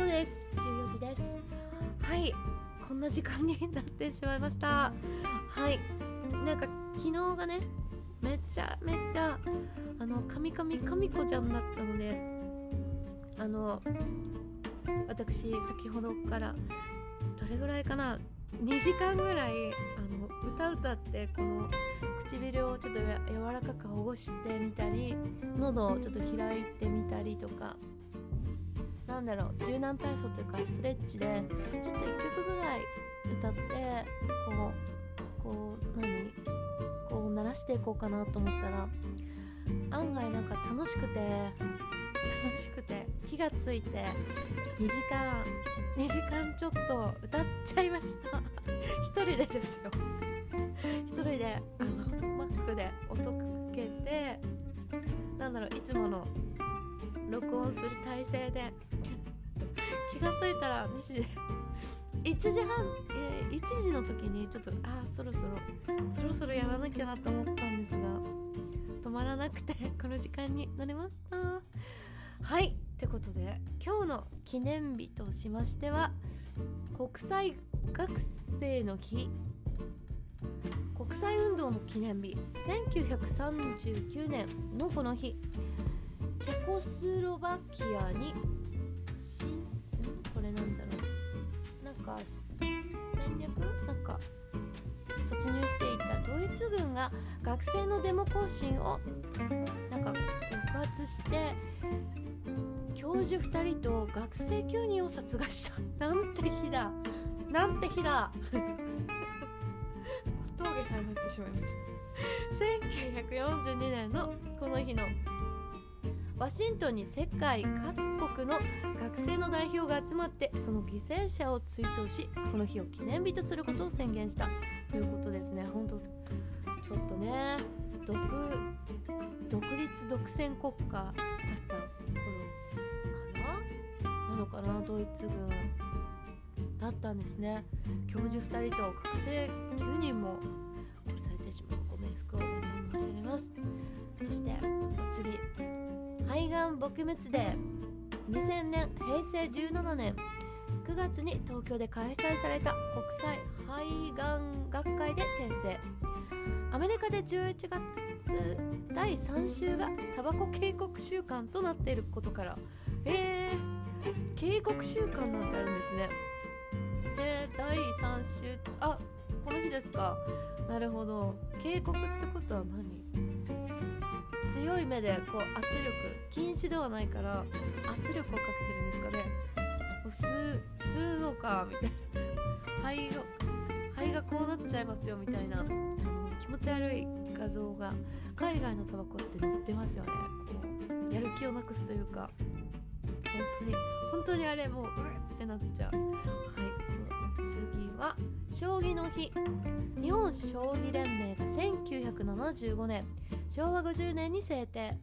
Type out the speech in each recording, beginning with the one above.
ことです。14時です。はい。こんな時間になってしまいました。はい。なんか昨日がねめちゃめちゃあのカミカミカミコちゃんだったのであの私先ほどからどれぐらいかな？2時間ぐらいあの歌歌ってこの唇をちょっと柔らかくほぐしてみたり喉をちょっと開いてみたりとかなんだろう柔軟体操というかストレッチでちょっと1曲ぐらい歌ってこうこう何こう鳴らしていこうかなと思ったら案外なんか楽しくて楽しくて火がついて2時間2時間ちょっと歌っちゃいました。一人でですよ。一人であのマックで音かけてなんだろういつもの録音する体勢で。気がついたら2時で。1時半、えー、1時の時にちょっとあそろそろそろそろやらなきゃなと思ったんですが止まらなくてこの時間になりました。はいってことで今日の記念日としましては国際学生の日。国際運動の記念日。1939年のこの日。チェコスロバキアに新これなんだろうなんか戦略なんか突入していたドイツ軍が学生のデモ行進をなんか抑圧して教授2人と学生9人を殺害した。なんて日だ。なんて日だ小峠さんになってしまいました。1942年のこの日のワシントンに世界各国の学生の代表が集まってその犠牲者を追悼しこの日を記念日とすることを宣言した。ということですね。本当ちょっとね独独立独占国家だった頃かな。なのかなドイツ軍だったんですね。教授2人と学生9人も殺されてしまうご冥福をお願い申し上げますそしてお次。肺がん撲滅デー2000年平成17年9月に東京で開催された国際肺がん学会で転生。アメリカで11月第3週がタバコ警告週間となっていることから。えー、警告週間なんてあるんですね。えー、第3週あこの日ですか。なるほど。警告ってことは何？強い目でこう圧力禁止ではないから圧力をかけてるんですかね。吸う吸うのかみたいな。肺が肺がこうなっちゃいますよみたいな。気持ち悪い画像が海外のタバコって載ってますよね。やる気をなくすというか。本当に本当にあれもううってなっちゃう。はいそう。次は将棋の日。日本将棋連盟が1975年。昭和50年に制定。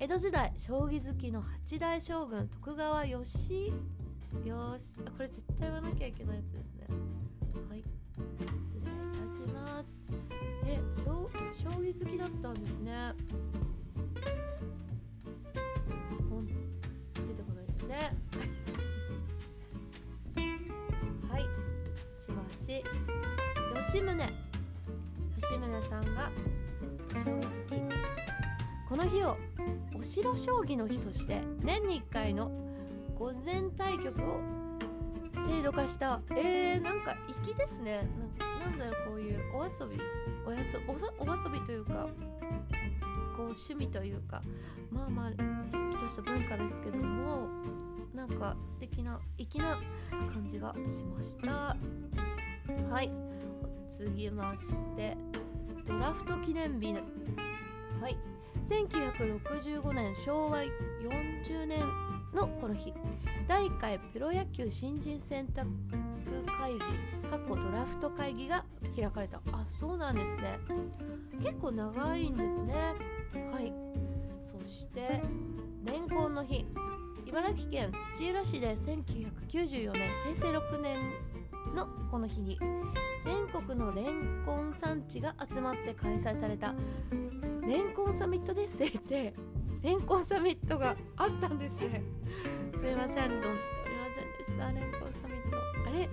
江戸時代将棋好きの八代将軍徳川義よしこれ絶対言わなきゃいけないやつですね。はい。失礼いたします。え将将棋好きだったんですね。本出てこないですね。はい。しばし。吉宗。吉宗さんが将棋好き。この日をお城将棋の日として年に1回の午前対局を制度化した。えー、なんか粋ですね。なんだろうこういうお遊びおやそおお遊びというかこう趣味というかまあまあきとした文化ですけどもなんか素敵な粋な感じがしました。はい。次ましてドラフト記念日はい。1965年昭和40年のこの日。第1回プロ野球新人選択会議かっこドラフト会議が開かれた。あそうなんですね。結構長いんですね。はい。そしてレンコンの日。茨城県土浦市で1994年平成6年のこの日に全国のレンコン産地が集まって開催されたレンコンサミットで制定。レンコンサミットがあったんです。すいませんどうしておりませんでした。レンコンサミット。あれ？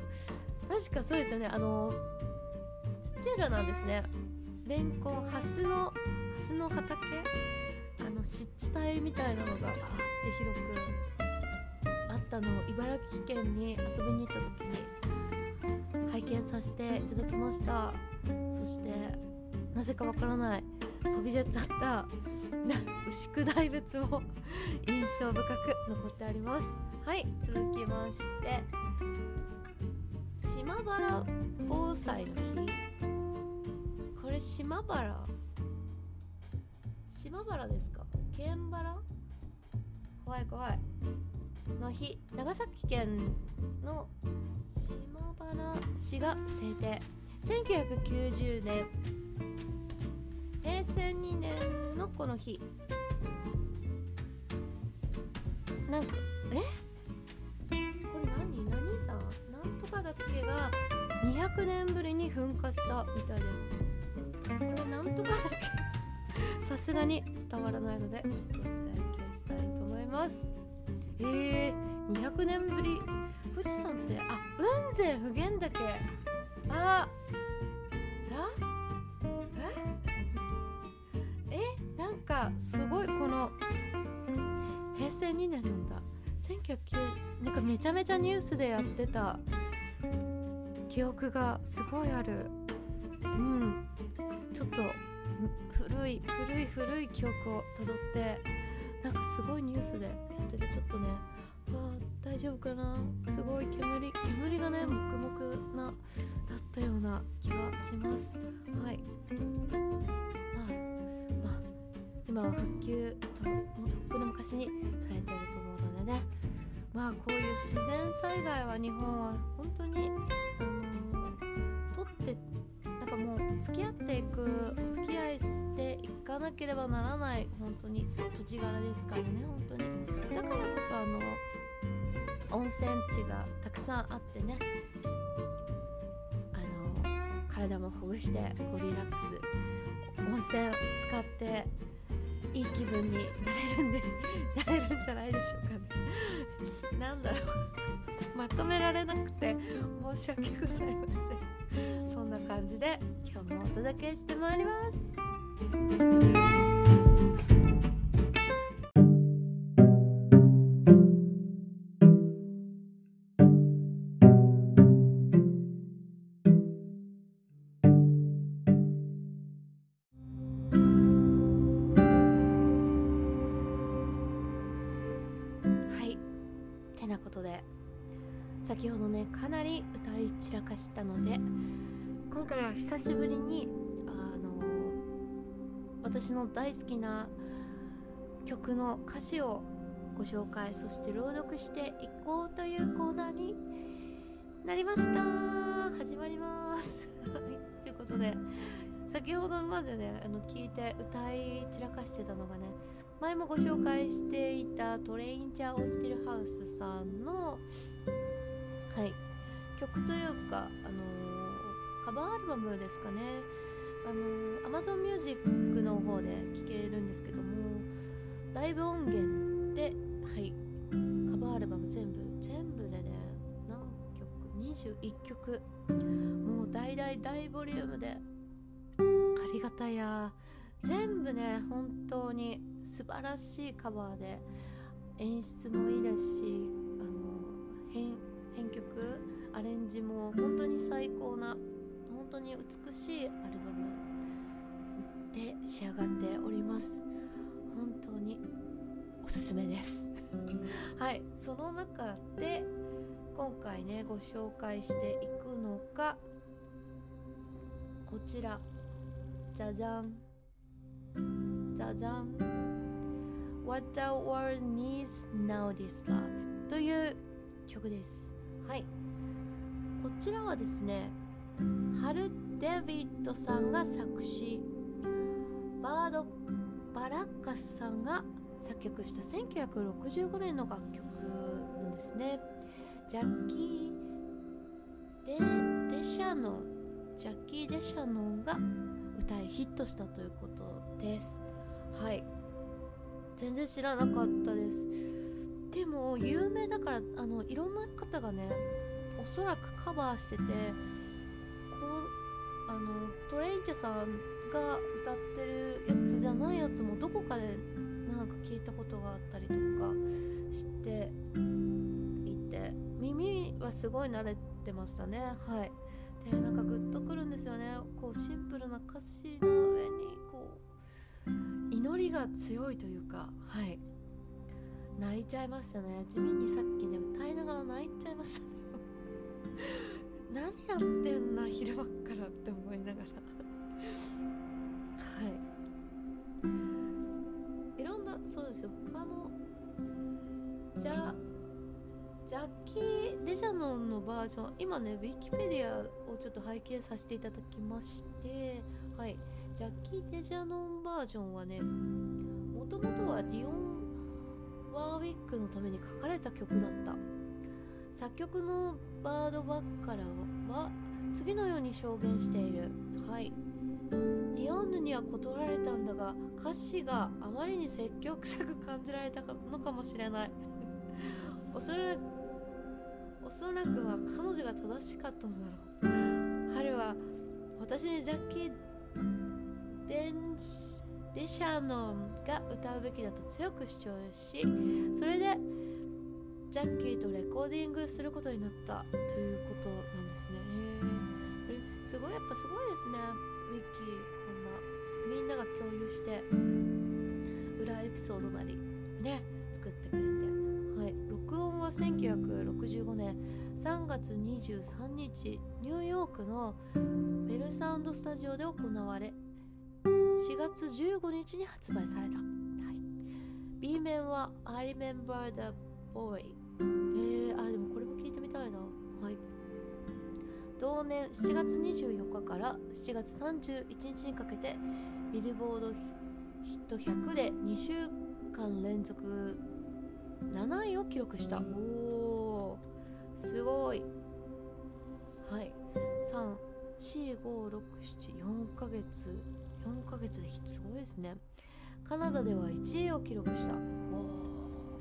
確かそうですよね。あの土浦なんですね。レンコンハスのハスの畑？あの湿地帯みたいなのがバーって広くあったのを茨城県に遊びに行った時に拝見させていただきました。そしてなぜかわからないそびれ立った 牛久大仏も印象深く残ってあります。はい続きまして島原防災の日。これ島原？島原ですか？県原？怖い怖い。の日長崎県の島原市が制定。1990年。平成2年のこの日。なんかえ？これ何？何さん？なんとかだっけが200年ぶりに噴火したみたいです。これなんとかだっけさすがに伝わらないのでちょっと再建したいと思います。えー、200年ぶり。富士山ってあ雲仙普賢岳。ああえ？え？なんかすごいこの平成2年なんだ。1909なんかめちゃめちゃニュースでやってた。記憶がすごいある。うん。ちょっと古い古い古い記憶をたどって。なんかすごいニュースでやっててちょっとねわあ大丈夫かなすごい煙煙がね黙々なだったような気がします。はい。まあまあ今は復旧ともうとっくの昔にされていると思うのでね。まあこういう自然災害は日本は本当にあのー、取ってなんかもう付き合っていくお付き合いしていかなければならない本当に土地柄ですからね本当に。だからこそあの温泉地がたくさんあってねあの体もほぐしてこうリラックス温泉使っていい気分になれるんで なれるんじゃないでしょうかね。なんだろう。まとめられなくて申し訳ございません。そんな感じで今日もお届けしてまいります。はい。てなことで先ほどねかなりい散らかしたので今回は久しぶりにあの私の大好きな曲の歌詞をご紹介そして朗読していこうというコーナーになりました。始まります。ということで先ほどまでねあの聞いて歌い散らかしてたのがね前もご紹介していたトレインチャー・オースティルハウスさんのはい曲というか、あのーカバーアルバムですかね、あのー、Amazon Music の方で聴けるんですけどもライブ音源ではいカバーアルバム全部全部でね何曲？21曲。もう大大大ボリュームでありがたや。全部ね本当に素晴らしいカバーで演出もいいですしあの編編曲アレンジも本当に最高な本当に美しいアルバムで仕上がっております。本当におすすめです。はいその中で今回ねご紹介していくのがこちら。じゃじゃんじゃじゃん What the world needs now is love という曲です。はい。こちらはですねハル・デビッドさんが作詞バード・バラッカスさんが作曲した1965年の楽曲なんですね。ジャッキー・デ・デシャノンジャッキー・デシャノンが歌いヒットしたということです。はい。全然知らなかったです。でも有名だからあのいろんな方がねおそらくカバーしててこうあのトレインチャさんが歌ってるやつじゃないやつもどこかでなんか聞いたことがあったりとかしていて耳はすごい慣れてましたね。はい。でなんかグッとくるんですよね。こうシンプルな歌詞の上にこう祈りが強いというかはい。泣いちゃいましたね。地味にさっきね歌いながら泣いちゃいましたね。何やってんな昼間っからって思いながら。はい。いろんなそうですよ。他のじゃジャッキー・デジャノンのバージョン。今ねウィキペディアをちょっと拝見させていただきまして。はい。ジャッキー・デジャノンバージョンはねもともとはディオンワーウィックのために書かれた曲だった。作曲のバードバッカラは次のように証言している。はい。ディオンヌには断られたんだが歌詞があまりに積極臭く感じられたのかもしれない。おそらくおそらくは彼女が正しかったのだろう。春は私にジャッキー・デンデシャノンが歌うべきだと強く主張しそれでジャッキーとレコーディングすることになったということなんですね。へえすごいやっぱすごいですね。ウィッキーこんなみんなが共有して裏エピソードなりね作ってくれて。はい。録音は1965年。3月23日ニューヨークのベルサウンドスタジオで行われ4月15日に発売された、はい、B 面は I Remember the Boy、あでもこれも聞いてみたいな。はい。同年7月24日から7月31日にかけてビルボードヒット100で2週間連続7位を記録した。おー。すごい。はい。34567ヶ月4ヶ月ですごいですね。カナダでは1位を記録した。お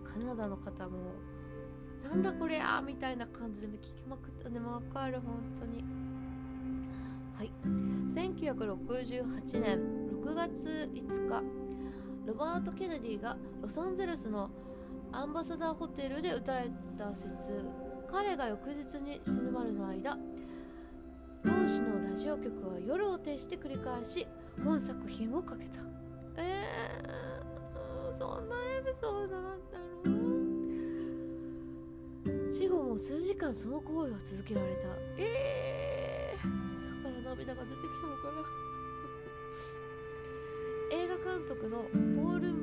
カナダの方もなんだこれやみたいな感じで聞きまくったねわかる本当に。はい。1968年6月5日。ロバート・ケネディがロサンゼルスのアンバサダーホテルで撃たれた説彼が翌日に死ぬまでの間当時のラジオ局は夜を徹して繰り返し本作品をかけた。えー、そんなエピソードなんだ死後も数時間その行為は続けられた。ええー、だから涙が出てきたのかな。映画監督のポール・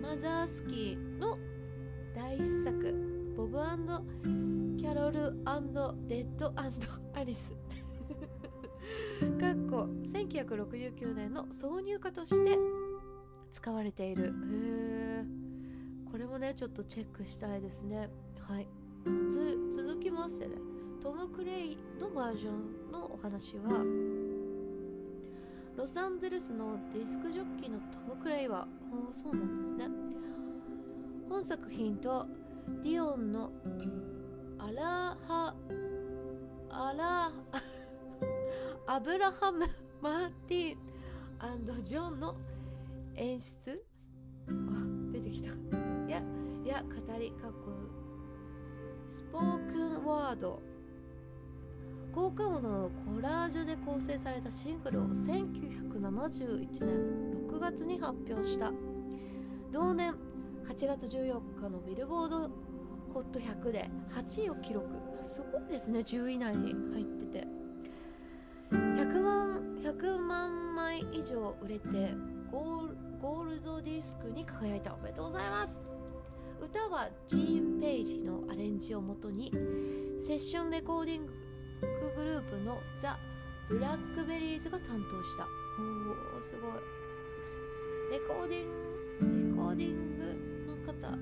マザースキーの第一作「ボブキャロルデッドアンド・アリス」かっこ1969年の挿入歌として使われている。これもねちょっとチェックしたいですね。はい。続きましてねトム・クレイのバージョンのお話はロサンゼルスのディスクジョッキーのトム・クレイはあそうなんですね。本作品とディオンのアラハアラ アブラハム・マーティンジョンの演出？あ出てきた。いやいや語りかっこスポークンワード。効果音のコラージュで構成されたシングルを1971年6月に発表した。同年8月14日のビルボードホット100で8位を記録。すごいですね10位以内に入ってて。100万 ,100 万枚以上売れてゴールドディスクに輝いた。おめでとうございます。歌はジーン・ペイジのアレンジをもとにセッションレコーディンググループのザ・ブラックベリーズが担当した。おおすごい。レコーディングレコーディングの方。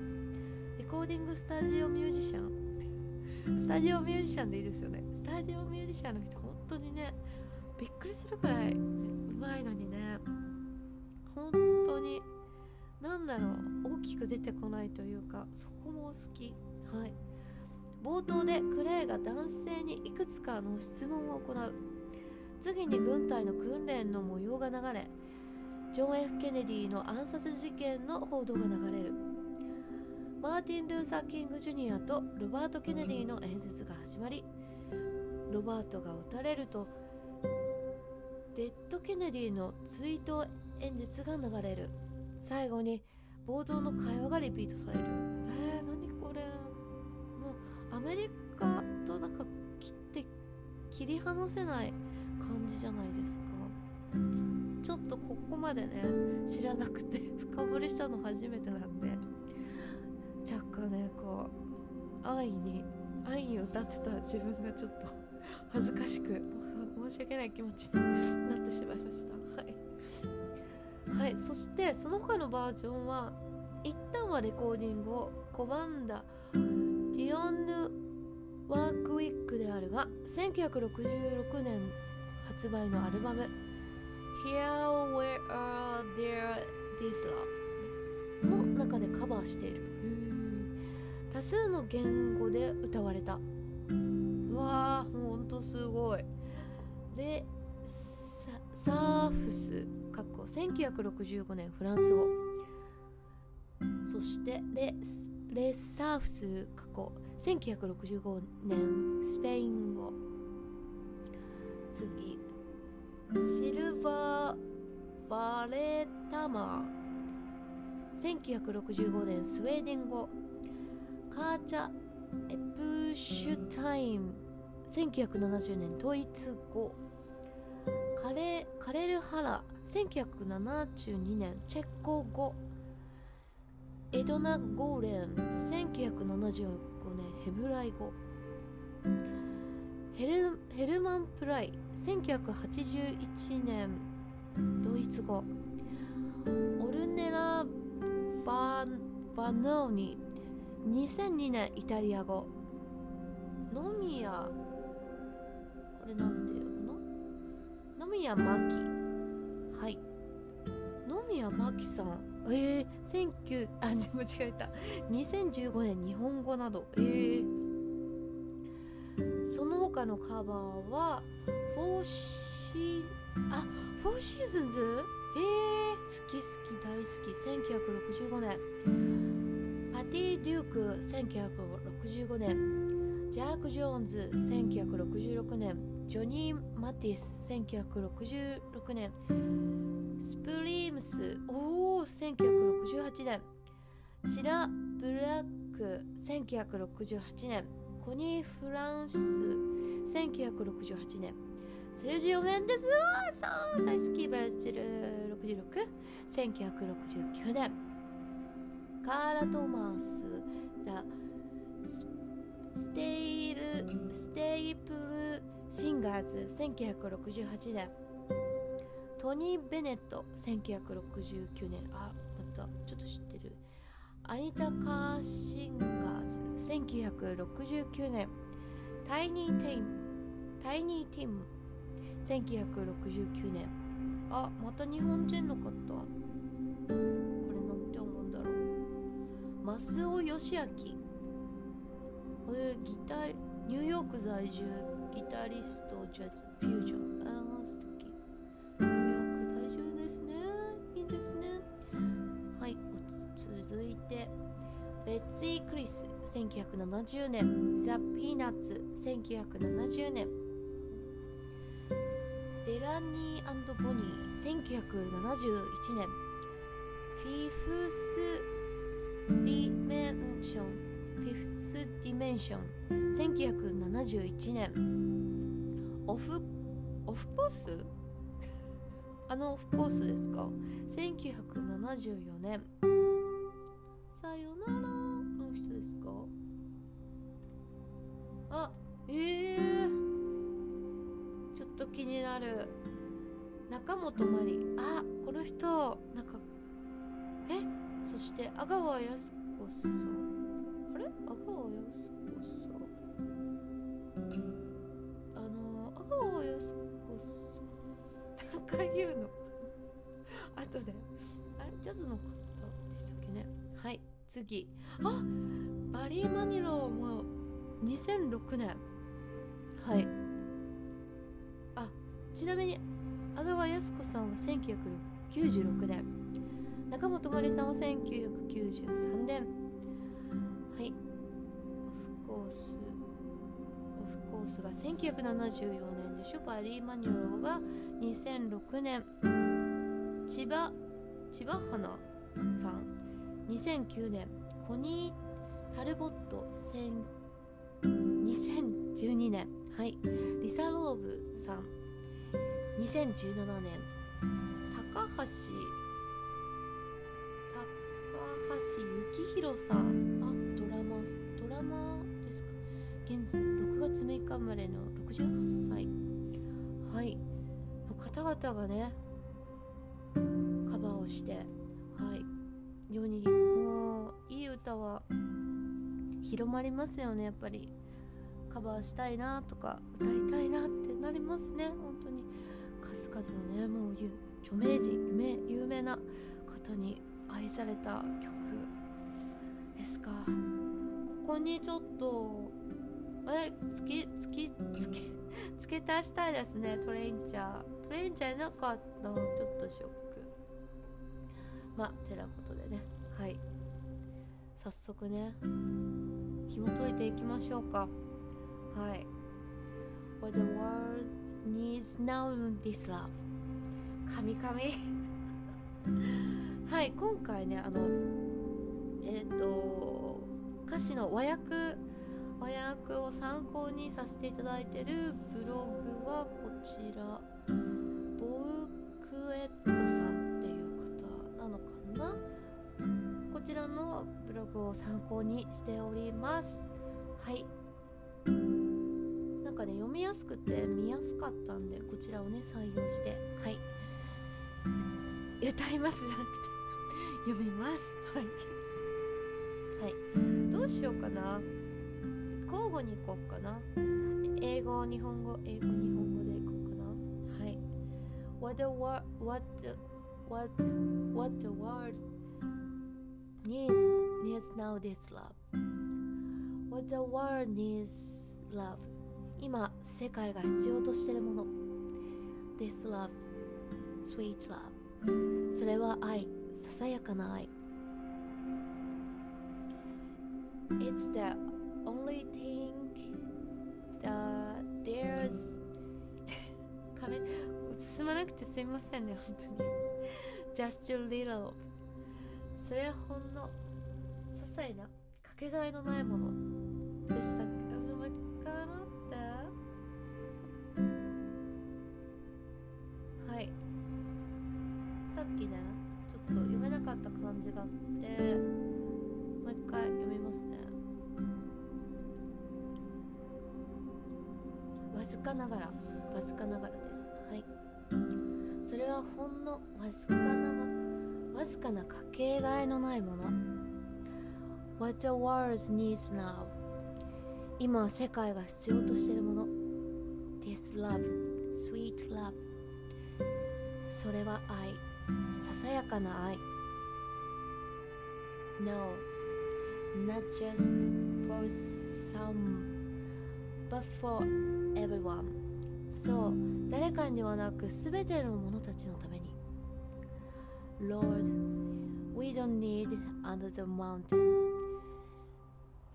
レコーディングスタジオミュージシャン。スタジオミュージシャンでいいですよね。スタジオミュージシャンの人本当にねびっくりするくらいうまいのにね。本当になんだろう大きく出てこないというかそこも好き。はい。冒頭でクレイが男性にいくつかの質問を行う。次に軍隊の訓練の模様が流れジョン・ F・ ケネディの暗殺事件の報道が流れる。マーティン・ルーサー・キング・ジュニアとロバート・ケネディの演説が始まりロバートが撃たれるとテッド・ケネディの追悼演説が流れる。最後に冒頭の会話がリピートされる。えー、何これ。もうアメリカとなんか切って切り離せない感じじゃないですか。ちょっとここまでね知らなくて 深掘りしたの初めてなんで。若干ねこう安易に安易に歌ってた自分がちょっと恥ずかしく申し訳ない気持ちになってしまいました。はい。はいそしてその他のバージョンは一旦はレコーディングを拒んだディオンヌ・ワークウィックであるが1966年発売のアルバム Here Where Are There This Love の中でカバーしている。多数の言語で歌われた。うわーほんとすごい。でサーフスかっこ1965年フランス語。そしてレレサーフス過去1965年スペイン語。次。シルバー・バレタマー。1965年スウェーデン語。カーチャ・エプシュタイム。1970年ドイツ語。カレカレルハラ。1972年チェコ語。エドナ・ゴーレン1975年ヘブライ語。ヘルヘルマン・プライ1981年ドイツ語。オルネラ・ババノーニ2002年イタリア語。ノミヤこれなんていうの？ノミヤマキ。はい。ノミヤマキさん。えー、19あ間違えた。2015年日本語など。えー、その他のカバーはフォーシあフォーシーズンズ？えー、好き好き大好き。1965年。パティ・デューク1965年。ジャック・ジョーンズ1966年。ジョニー・マティス1966年。スプリームスおお1968年。シラ・ブラック1968年。コニー・フランシス1968年。セルジオ・メンデスさん大好きブラジル。661969年。カーラ・トーマスだス。ステイルステイプルシンガーズ1968年。トニー・ベネット1969年。あまたちょっと知ってる。アニタ・カーシンガーズ1969年。タイニー・テイムタイニー・ティム1969年。あまた日本人の方。これなんて思うんだろう。増尾義明これギターニューヨーク在住ギタリストジャズフュージョン。あー素敵。ニューヨーク在住ですね。いいですね。はい続いてベッツィ・クリス1970年。ザ・ピーナッツ1970年。デラニーボニー1971年。フィフス・ディメンション。フィフス・ディメンション1971年。オフオフコース？あのオフコースですか？1974年。さよならの人ですか？あええー、ちょっと気になる。中本まりあこの人。なんかえ？そして阿川靖子さん。あれ阿川靖子さんあの阿川靖子さん何回言うのあとであれジャズの方でしたっけねはい次あバリー・マニローも2006年はい。あちなみに阿川靖子さんは1996年。中本まりさんは1993年。はい。オフコースオフコースが1974年でしょ？バリー・マニュローが2006年。千葉千葉花さん。2009年。コニー・タルボット2012年。はい。リサ・ローブさん。2017年。高橋高橋幸宏さん。現在6月6日生まれの68歳。はい。の方々がねカバーをしてはい。世にもういい歌は広まりますよね。やっぱり。カバーしたいなとか歌いたいなってなりますね。本当に。数々のねもう著名人有名有名な方に愛された曲ですか。ここにちょっとつけつけつけ付け足したいですねトレインチャー。トレインチャーいなかったちょっとショック。まあてなことでね。はい。早速ね紐解いていきましょうか。はい。What the world needs now this love. 神々。はい今回ねあのえっ、ー、と歌詞の和訳和訳を参考にさせていただいてるブログはこちら。ボウクエットさんっていう方なのかな。こちらのブログを参考にしております。はい。なんかね読みやすくて見やすかったんでこちらをね採用して。はい。歌いますじゃなくて 読みます。はい。はい。どうしようかな。交互に行こうかな英語日本語英語日本語でいこうかなはい What the world what the, what what the world needs needs now this love What the world needs love 今世界が必要としているもの This love sweet love それは愛ささやかな愛 It's the only think that there's 壁進まなくてすいませんね本当に。Just a little. それはほんの些細なかけがえのないものでしたっけ？かながらわずかながらです。はい。それはほんのわずかなわずかなかけがえのないもの。What the world needs now 今世界が必要としているもの。This love sweet love それは愛。ささやかな愛。No not just for some but for everyone そう誰かにではなく全ての者たちのために Lord we don't need under the mountain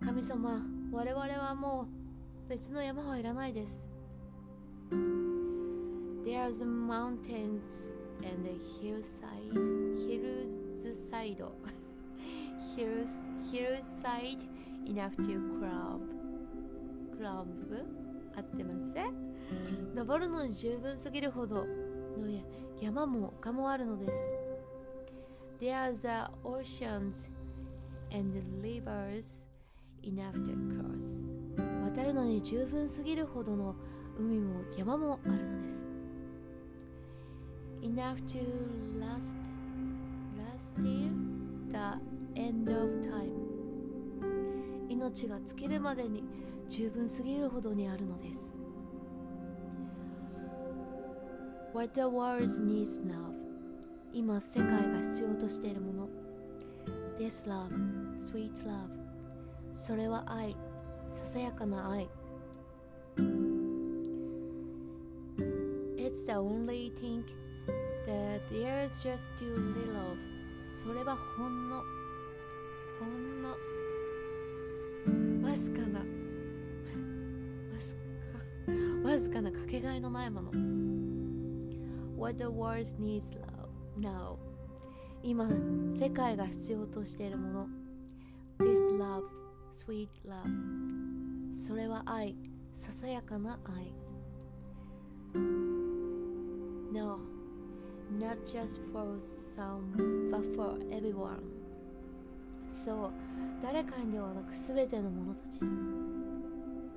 神様我々はもう別の山はいらないです There's mountains and a hillside hillside hills hillside enough to climb クランプ合ってます登るのに十分すぎるほどの山も丘もあるのです There are the oceans and the rivers enough to cross 渡るのに十分すぎるほどの海も山もあるのです Enough to last last till the end of time 命が尽きるまでに十分すぎるほどにあるのです What the world needs now 今世界が必要としているもの This love, sweet love それは愛ささやかな愛 It's the only thing that there's just too little of それはほんのかなかけがえのないもの What the world needs now 今世界が必要としているもの This love, sweet love それは愛ささやかな愛 No not just for some but for everyone そう誰かにではなく全ての者たち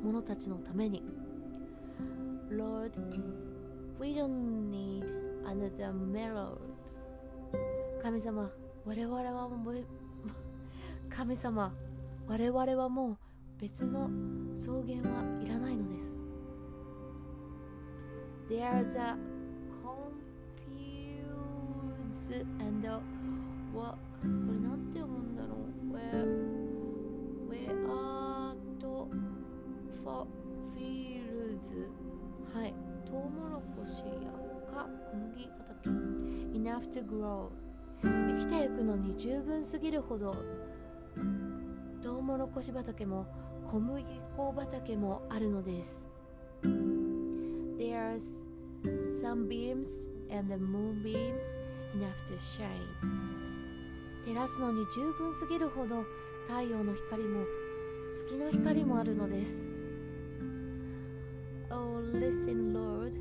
者たちのために Lord we don't need another melody 神様我々はもう神様我々はもう別の草原はいらないのです There's a confused and Enough to grow 生きていくのに十分すぎるほどトウモロコシ畑も小麦粉畑もあるのです There's sunbeams and the moonbeams enough to shine 照らすのに十分すぎるほど太陽の光も月の光もあるのです Oh listen Lord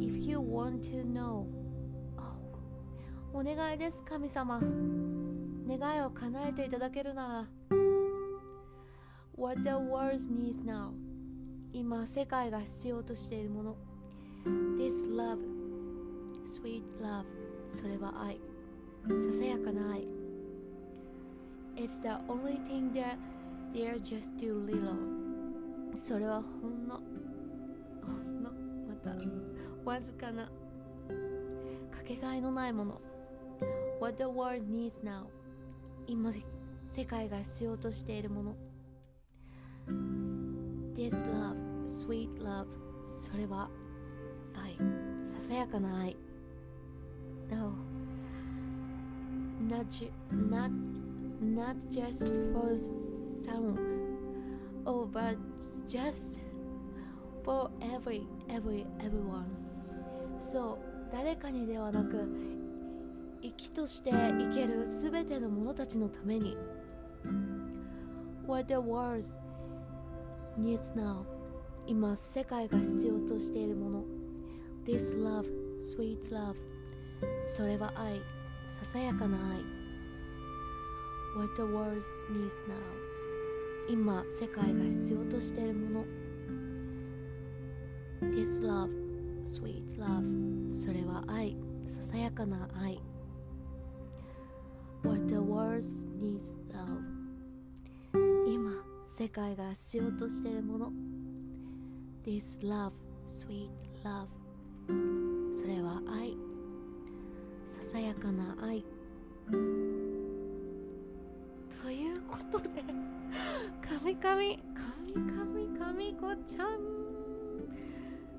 if you want to know お願いです神様願いを叶えていただけるなら What the world needs now 今世界が必要としているもの This love sweet love それは愛ささやかな愛 It's the only thing that they're just too little それはほんのほんのまたわずかなかけがえのないもの What the world needs now 今世界が必要としているもの This love, sweet love それは愛ささやかな愛 No not, not, not just for some Oh but just for every, every, everyone そう誰かにではなく生きとして生けるすべての者たちのために What the world needs now 今世界が必要としているもの This love, sweet love それは愛ささやかな愛 What the world needs now 今世界が必要としているもの This love, sweet love それは愛ささやかな愛世界が必要としているもの。This love, sweet love. それは愛。ささやかな愛。ということでかみかみかみかみかみこちゃん。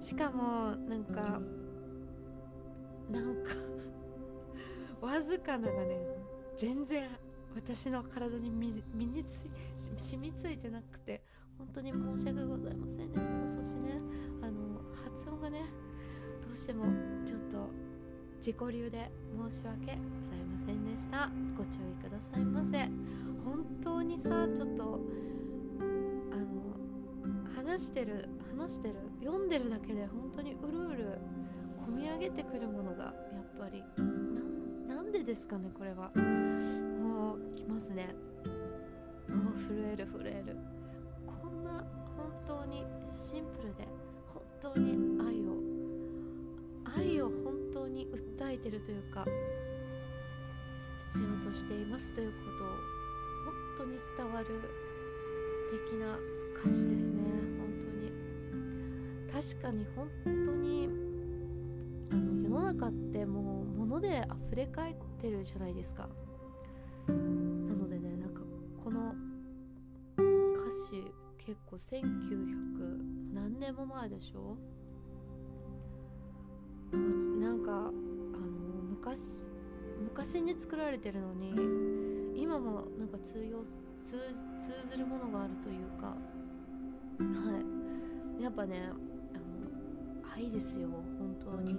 しかもなんかなんかわずかながね全然私の体に身につ染みついてなくて本当に申し訳ございませんでした。そしてねあの発音がねどうしてもちょっと自己流で申し訳ございませんでした。ご注意くださいませ。本当にさちょっとあの話してる話してる読んでるだけで本当にうるうるこみ上げてくるものがやっぱりなんでですかねこれは。きますね。もう震える震える。こんな本当にシンプルで本当に愛を愛を本当に訴えてるというか必要としていますということを本当に伝わる素敵な歌詞ですね。本当に。確かに本当にあの世の中ってもう物で溢れ返ってるじゃないですか。なのでねなんかこの歌詞結構1900何年も前でしょ？なんかあの昔昔に作られてるのに今もなんか通用通ずるものがあるというかはい。やっぱねあの愛ですよ本当に。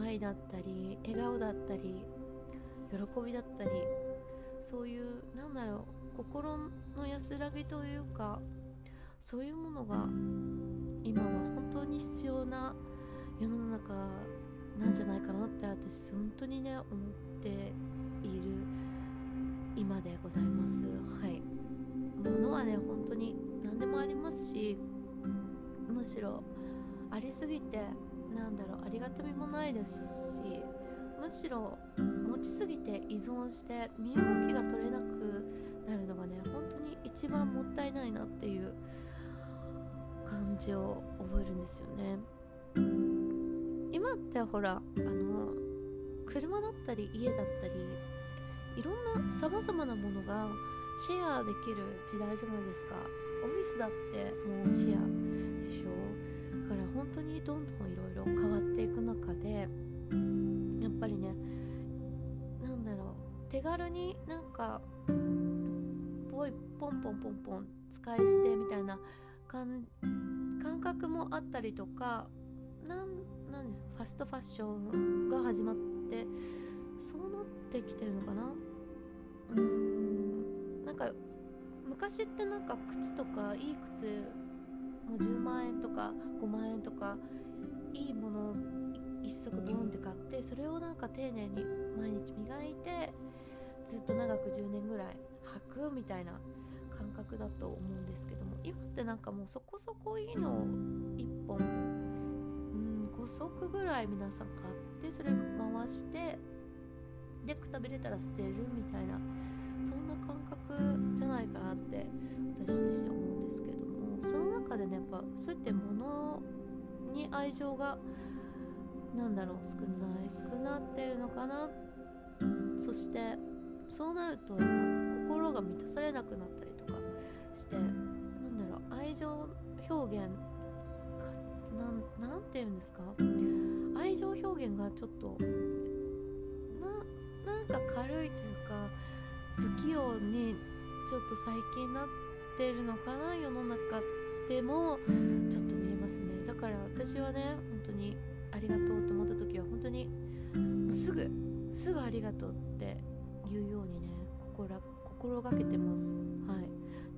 愛だったり笑顔だったり喜びだったり。そういうなんだろう心の安らぎというかそういうものが今は本当に必要な世の中なんじゃないかなって私本当にね思っている今でございます。はい。物はね本当に何でもありますしむしろありすぎてなんだろうありがたみもないですしむしろ持ちすぎて依存して身動きが取れなくなるのがね本当に一番もったいないなっていう感じを覚えるんですよね。今ってほらあの車だったり家だったりいろんなさまざまなものがシェアできる時代じゃないですか。オフィスだってもうシェアでしょ。だから本当にどんどんいろいろ変わっていく中でやっぱりね手軽になんかぽいポンポンポンポン使い捨てみたいな感覚もあったりとかなんなんですファストファッションが始まってそうなってきてるのかな？うーん。なんか昔ってなんか靴とかいい靴もう10万円とか5万円とかいいものを一足ボンって買ってそれをなんか丁寧に毎日磨いてずっと長く10年ぐらい履くみたいな感覚だと思うんですけども今ってなんかもうそこそこいいのを1本うん5足ぐらい皆さん買ってそれ回してでくたびれたら捨てるみたいなそんな感覚じゃないかなって私自身思うんですけどもその中でねやっぱそうやって物に愛情がなんだろう少なくなってるのかな。そしてそうなると心が満たされなくなったりとかしてなんだろう愛情表現なんなんて言うんですか？愛情表現がちょっとななんか軽いというか不器用にちょっと最近なってるのかな世の中でもちょっと見えますね。だから私はね本当にありがとうと思った時は本当にもうすぐすぐありがとうって言うようにね心心がけてます。はい。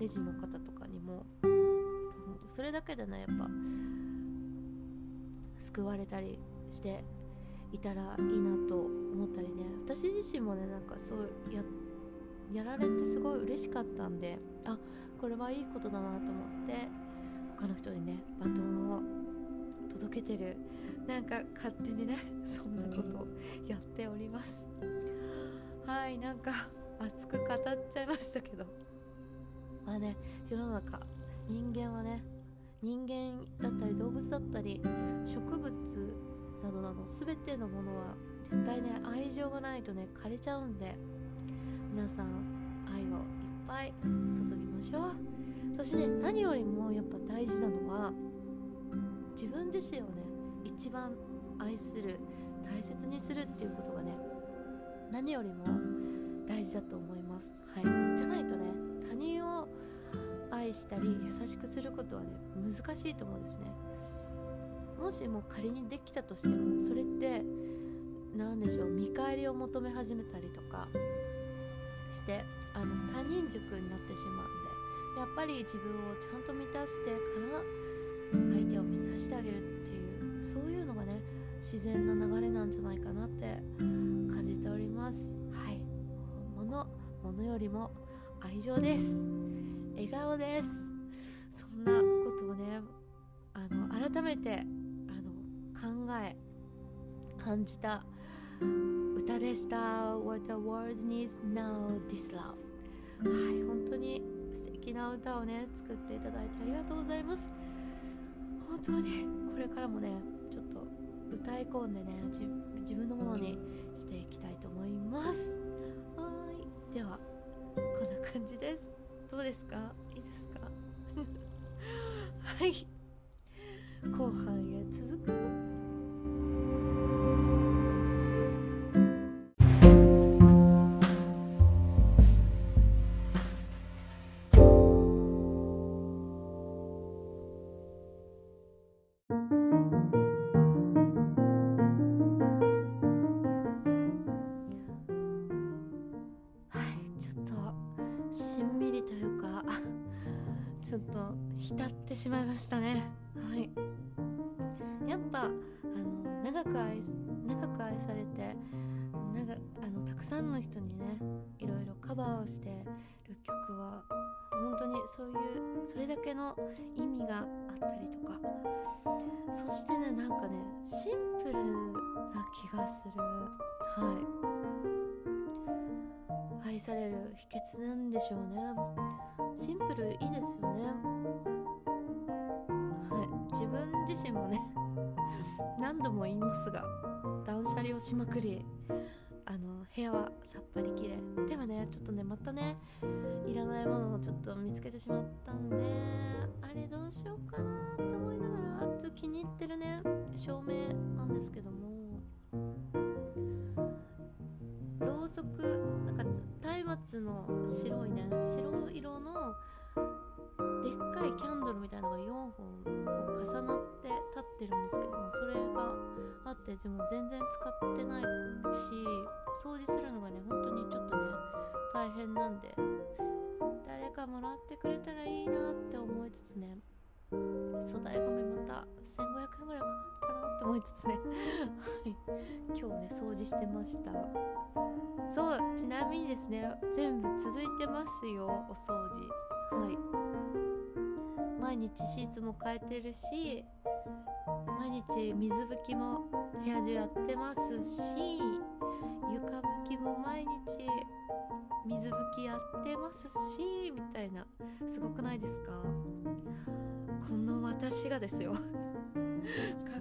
レジの方とかにも、うん、それだけでねやっぱ救われたりしていたらいいなと思ったりね。私自身もねなんかそうややられてすごい嬉しかったんであこれはいいことだなと思って他の人にねバトンを届けてるなんか勝手にねそんなことをやっております。はいなんか熱く語っちゃいましたけど。まあね世の中人間はね人間だったり動物だったり植物などなど全てのものは絶対ね愛情がないとね枯れちゃうんで皆さん愛をいっぱい注ぎましょう。そしてね何よりもやっぱ大事なのは自分自身をね一番愛する大切にするっていうことがね何よりも大事だと思います。はい。じゃないとね他人を愛したり優しくすることはね難しいと思うんですね。もしも仮にできたとしてもそれって何でしょう見返りを求め始めたりとかしてあの他人塾になってしまうんでやっぱり自分をちゃんと満たしてから相手を満たしてあげるっていうそういうのがね自然な流れなんじゃないかなって感じております。はい。物物よりも愛情です。笑顔です。そんなことをねあの改めてあの考え感じた歌でした。What a world needs now this love はい本当に素敵な歌をね作っていただいてありがとうございます。本当にこれからもねちょっと歌い込んでね自分のものにしていきたいと思います。ではこんな感じです。どうですか？いいですか？はい。後半しまいましたね。はい。やっぱあの長く愛長く愛されて長あのたくさんの人にねいろいろカバーをしてる曲は本当にそういうそれだけの意味があったりとか。そしてねなんかねシンプルな気がする。はい。愛される秘訣なんでしょうね。シンプルいいですよね。分自身もね何度も言いますが断捨離をしまくりあの部屋はさっぱりきれい。でもねちょっとねまたねいらないものをちょっと見つけてしまったんであれどうしようかなって思いながらちょっと気に入ってるね照明なんですけども。ろうそくなんか松明の白いね白色のでっかいキャンドルみたいなのが4本こう重なって立ってるんですけどもそれがあってでも全然使ってないし掃除するのがね本当にちょっとね大変なんで誰かもらってくれたらいいなって思いつつね。粗大ごみまた1500円ぐらいかかるのかなって思いつつね はい今日ね掃除してました。そうちなみにですね全部続いてますよお掃除。はい。毎日シーツも変えてるし毎日水拭きも部屋中やってますし床拭きも毎日水拭きやってますしみたいな。すごくないですか？この私がですよ。過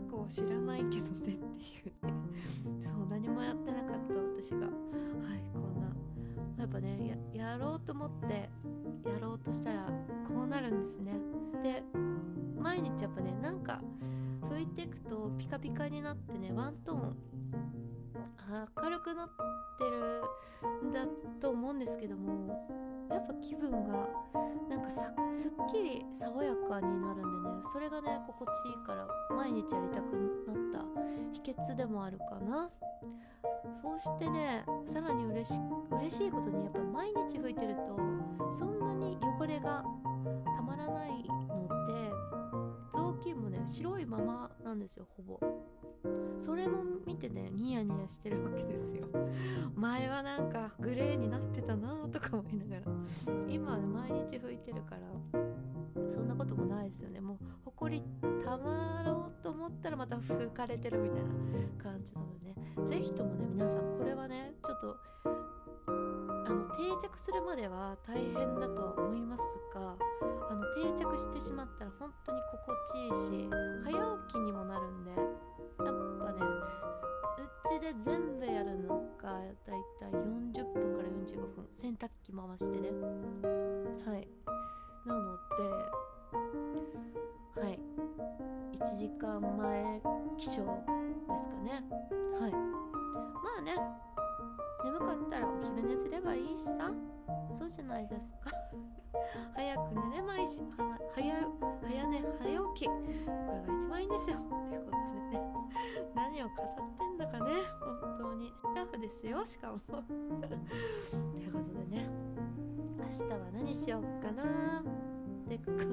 去を知らないけどねっていう。ねそう何もやってなかった私が。はいこんなやっぱねやろうと思ってやろうとしたらこうなるんですね。で毎日やっぱねなんか拭いていくとピカピカになってねワントーン明るくなってるんだと思うんですけどもやっぱ気分がなんかさすっきり爽やかになるんでねそれがね心地いいから毎日やりたくなった秘訣でもあるかな。そうしてねさらに嬉し嬉しいことにやっぱ毎日拭いてるとそんなに汚れがたまらないので白いままなんですよほぼ。それも見てねニヤニヤしてるわけですよ。前はなんかグレーになってたなとか思いながら。今はね毎日拭いてるからそんなこともないですよね。もうほこりたまろうと思ったらまた拭かれてるみたいな感じなのでね。是非ともね皆さんこれはねちょっとあの定着するまでは大変だと思いますがあの定着してしまったら本当に心地いいし早起きにもなるんでやっぱねうちで全部やるのがだいたい40分から45分洗濯機回してね。はい。なのではい。1時間前起床ですかね。はい。まあね。眠かったらお昼寝すればいいしさ。そうじゃないですか。早く寝れないし。は早早寝早起き。これが一番いいんですよ。っていうことでね。何を語ってんだかね。本当に。スタッフですよしかも。ということでね。明日は何しようかなってこと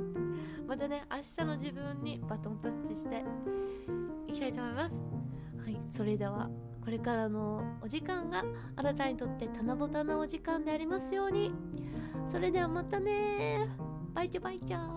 またね明日の自分にバトンタッチしていきたいと思います。はいそれではこれからのお時間があなたにとって棚ぼたなお時間でありますように。それではまたねバイチャバイチャ